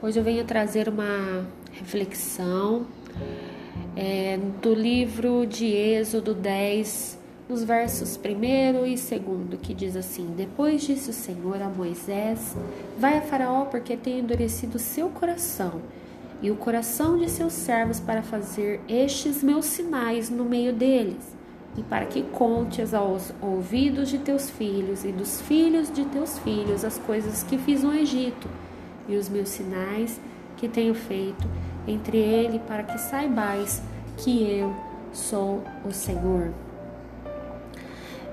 Hoje eu venho trazer uma reflexão é, do livro de Êxodo 10, nos versos 1 e 2, que diz assim: Depois disse o Senhor a Moisés: Vai a Faraó, porque tem endurecido seu coração e o coração de seus servos para fazer estes meus sinais no meio deles e para que contes aos ouvidos de teus filhos e dos filhos de teus filhos as coisas que fiz no Egito e os meus sinais que tenho feito entre ele, para que saibais que eu sou o Senhor.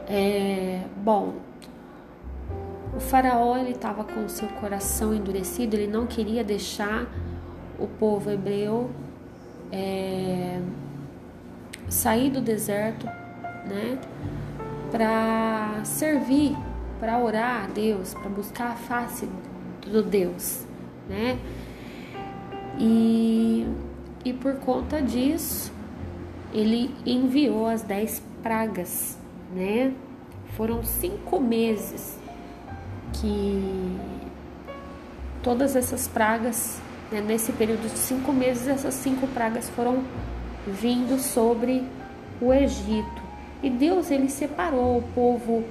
É, bom, o faraó ele estava com o seu coração endurecido, ele não queria deixar o povo hebreu é, sair do deserto né? Para servir, para orar a Deus, para buscar a face do Deus, né? E, e por conta disso, ele enviou as dez pragas, né? Foram cinco meses que todas essas pragas, né, nesse período de cinco meses, essas cinco pragas foram vindo sobre o Egito. E Deus ele separou o povo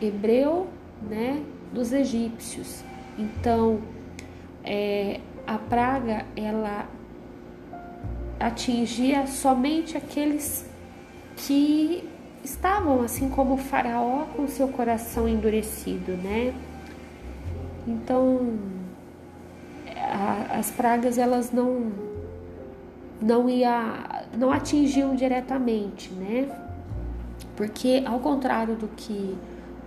hebreu, né, dos egípcios. Então, é, a praga ela atingia somente aqueles que estavam assim como o faraó com seu coração endurecido, né? Então, a, as pragas elas não não ia não atingiam diretamente, né? Porque, ao contrário do que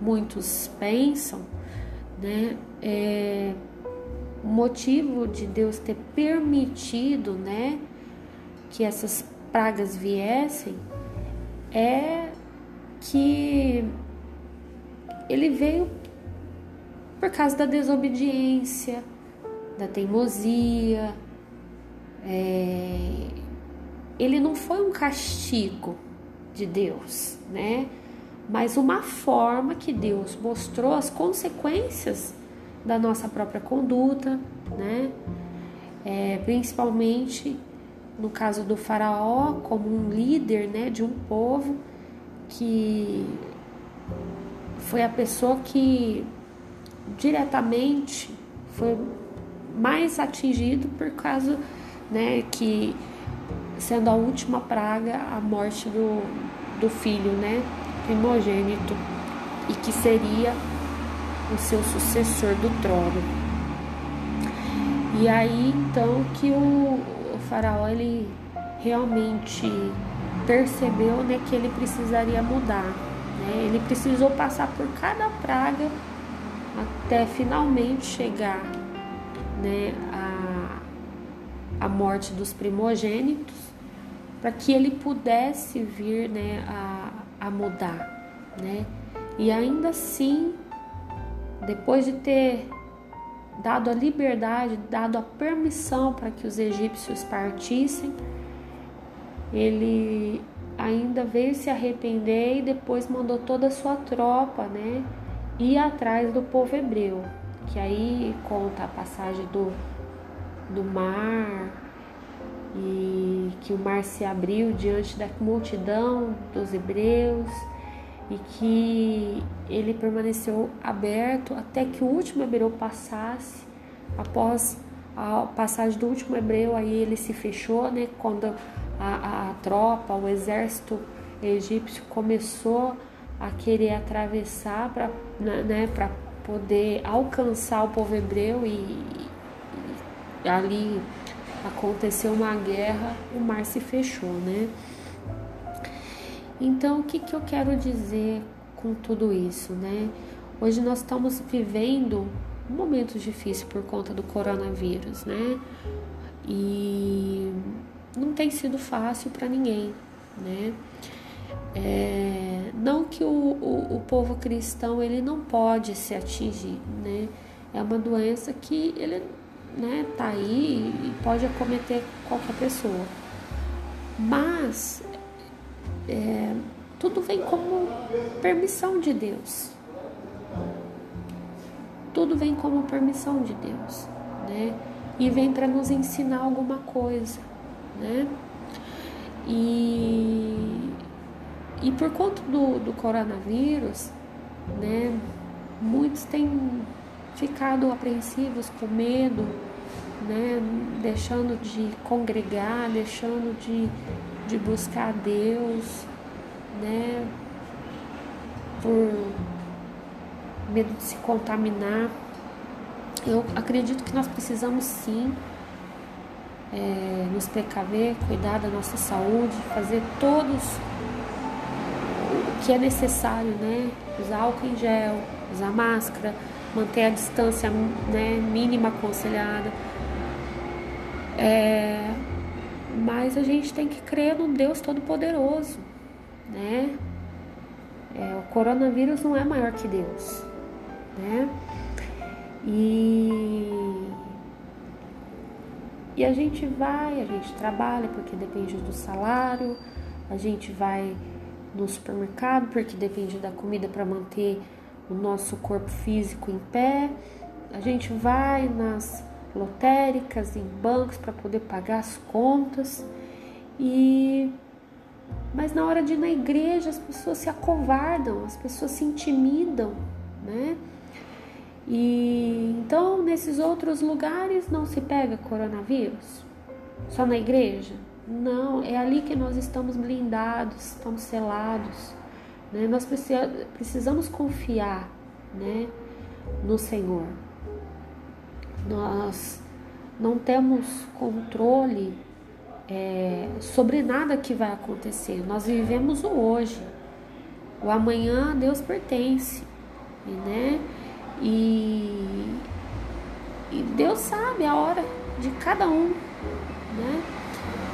muitos pensam, né, é, o motivo de Deus ter permitido, né, que essas pragas viessem é que ele veio por causa da desobediência, da teimosia. É, ele não foi um castigo, de Deus, né? Mas uma forma que Deus mostrou as consequências da nossa própria conduta, né? É, principalmente no caso do faraó como um líder, né, de um povo que foi a pessoa que diretamente foi mais atingido por causa, né, que sendo a última praga a morte do, do filho, né, primogênito, e que seria o seu sucessor do trono. E aí então que o, o faraó ele realmente percebeu, né, que ele precisaria mudar, né? Ele precisou passar por cada praga até finalmente chegar, né, a, a morte dos primogênitos para que ele pudesse vir né, a, a mudar. Né? E ainda assim, depois de ter dado a liberdade, dado a permissão para que os egípcios partissem, ele ainda veio se arrepender e depois mandou toda a sua tropa, né, ir atrás do povo hebreu, que aí conta a passagem do, do mar, e que o mar se abriu diante da multidão dos hebreus e que ele permaneceu aberto até que o último hebreu passasse. Após a passagem do último hebreu, aí ele se fechou, né? Quando a, a, a tropa, o exército egípcio começou a querer atravessar para né, né poder alcançar o povo hebreu e, e ali aconteceu uma guerra, o mar se fechou, né? Então, o que, que eu quero dizer com tudo isso, né? Hoje nós estamos vivendo um momento difícil por conta do coronavírus, né? E não tem sido fácil para ninguém, né? É, não que o, o, o, povo cristão ele não pode se atingir, né? É uma doença que ele né, tá aí e pode acometer qualquer pessoa. Mas é, tudo vem como permissão de Deus. Tudo vem como permissão de Deus. né? E vem para nos ensinar alguma coisa, né? E, e por conta do, do coronavírus, né? Muitos têm ficado apreensivos, com medo, né? Deixando de congregar, deixando de, de buscar Deus, né? Por medo de se contaminar. Eu acredito que nós precisamos sim é, nos precaver, cuidar da nossa saúde, fazer todos o que é necessário, né? Usar álcool em gel, usar máscara, manter a distância né, mínima aconselhada. É, mas a gente tem que crer no Deus Todo-Poderoso, né? É, o coronavírus não é maior que Deus, né? E, e a gente vai, a gente trabalha porque depende do salário, a gente vai no supermercado porque depende da comida para manter o nosso corpo físico em pé. A gente vai nas lotéricas, em bancos para poder pagar as contas. E mas na hora de ir na igreja as pessoas se acovardam, as pessoas se intimidam, né? E então nesses outros lugares não se pega coronavírus? Só na igreja? Não, é ali que nós estamos blindados, estamos selados. Né? Nós precisamos confiar né, no Senhor. Nós não temos controle é, sobre nada que vai acontecer. Nós vivemos o hoje. O amanhã a Deus pertence, né? E, e Deus sabe a hora de cada um, né?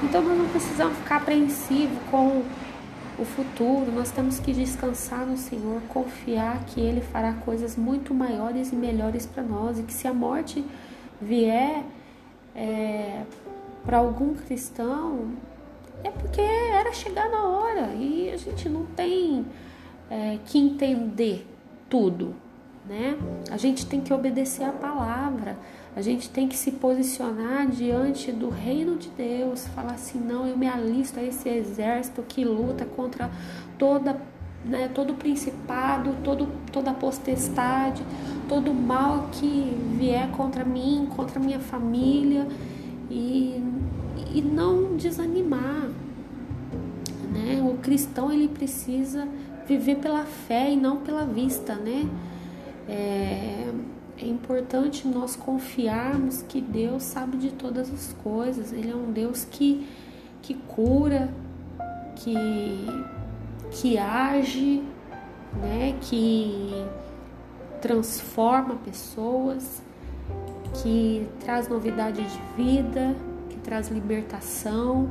Então nós não precisamos ficar apreensivos com o futuro, nós temos que descansar no Senhor, confiar que Ele fará coisas muito maiores e melhores para nós e que se a morte vier é, para algum cristão é porque era chegar na hora e a gente não tem é, que entender tudo, né? A gente tem que obedecer a palavra. A gente tem que se posicionar diante do reino de Deus, falar assim: não, eu me alisto a esse exército que luta contra toda, né, todo principado, todo, toda potestade, todo mal que vier contra mim, contra minha família, e, e não desanimar. Né? O cristão ele precisa viver pela fé e não pela vista, né? É, é importante nós confiarmos que Deus sabe de todas as coisas. Ele é um Deus que, que cura, que, que age, né? que transforma pessoas, que traz novidade de vida, que traz libertação.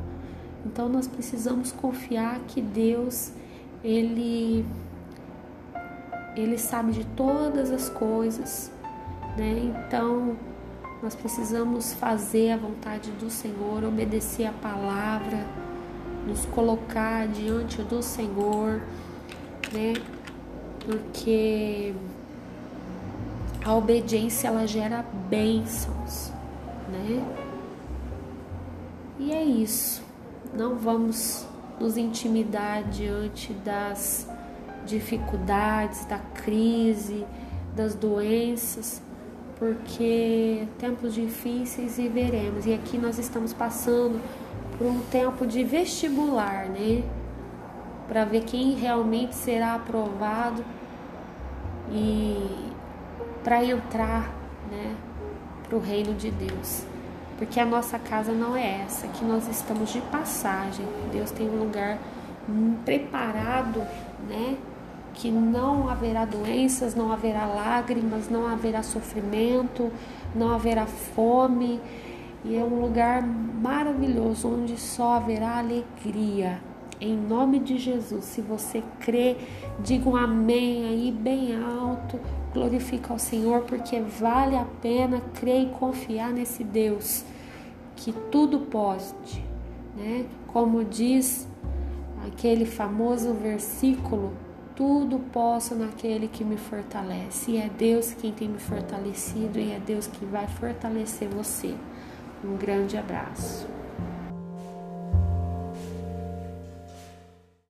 Então nós precisamos confiar que Deus ele ele sabe de todas as coisas né? Então, nós precisamos fazer a vontade do Senhor, obedecer a palavra, nos colocar diante do Senhor, né? Porque a obediência ela gera bênçãos, né? E é isso. Não vamos nos intimidar diante das dificuldades, da crise, das doenças, porque tempos difíceis viveremos. E aqui nós estamos passando por um tempo de vestibular, né? Para ver quem realmente será aprovado e para entrar, né, para o reino de Deus. Porque a nossa casa não é essa, que nós estamos de passagem. Deus tem um lugar preparado, né? Que não haverá doenças, não haverá lágrimas, não haverá sofrimento, não haverá fome. E é um lugar maravilhoso onde só haverá alegria. Em nome de Jesus, se você crê, diga um amém aí bem alto, glorifica ao Senhor, porque vale a pena crer e confiar nesse Deus que tudo pode, né? Como diz aquele famoso versículo tudo posso naquele que me fortalece. E é Deus quem tem me fortalecido e é Deus que vai fortalecer você. Um grande abraço.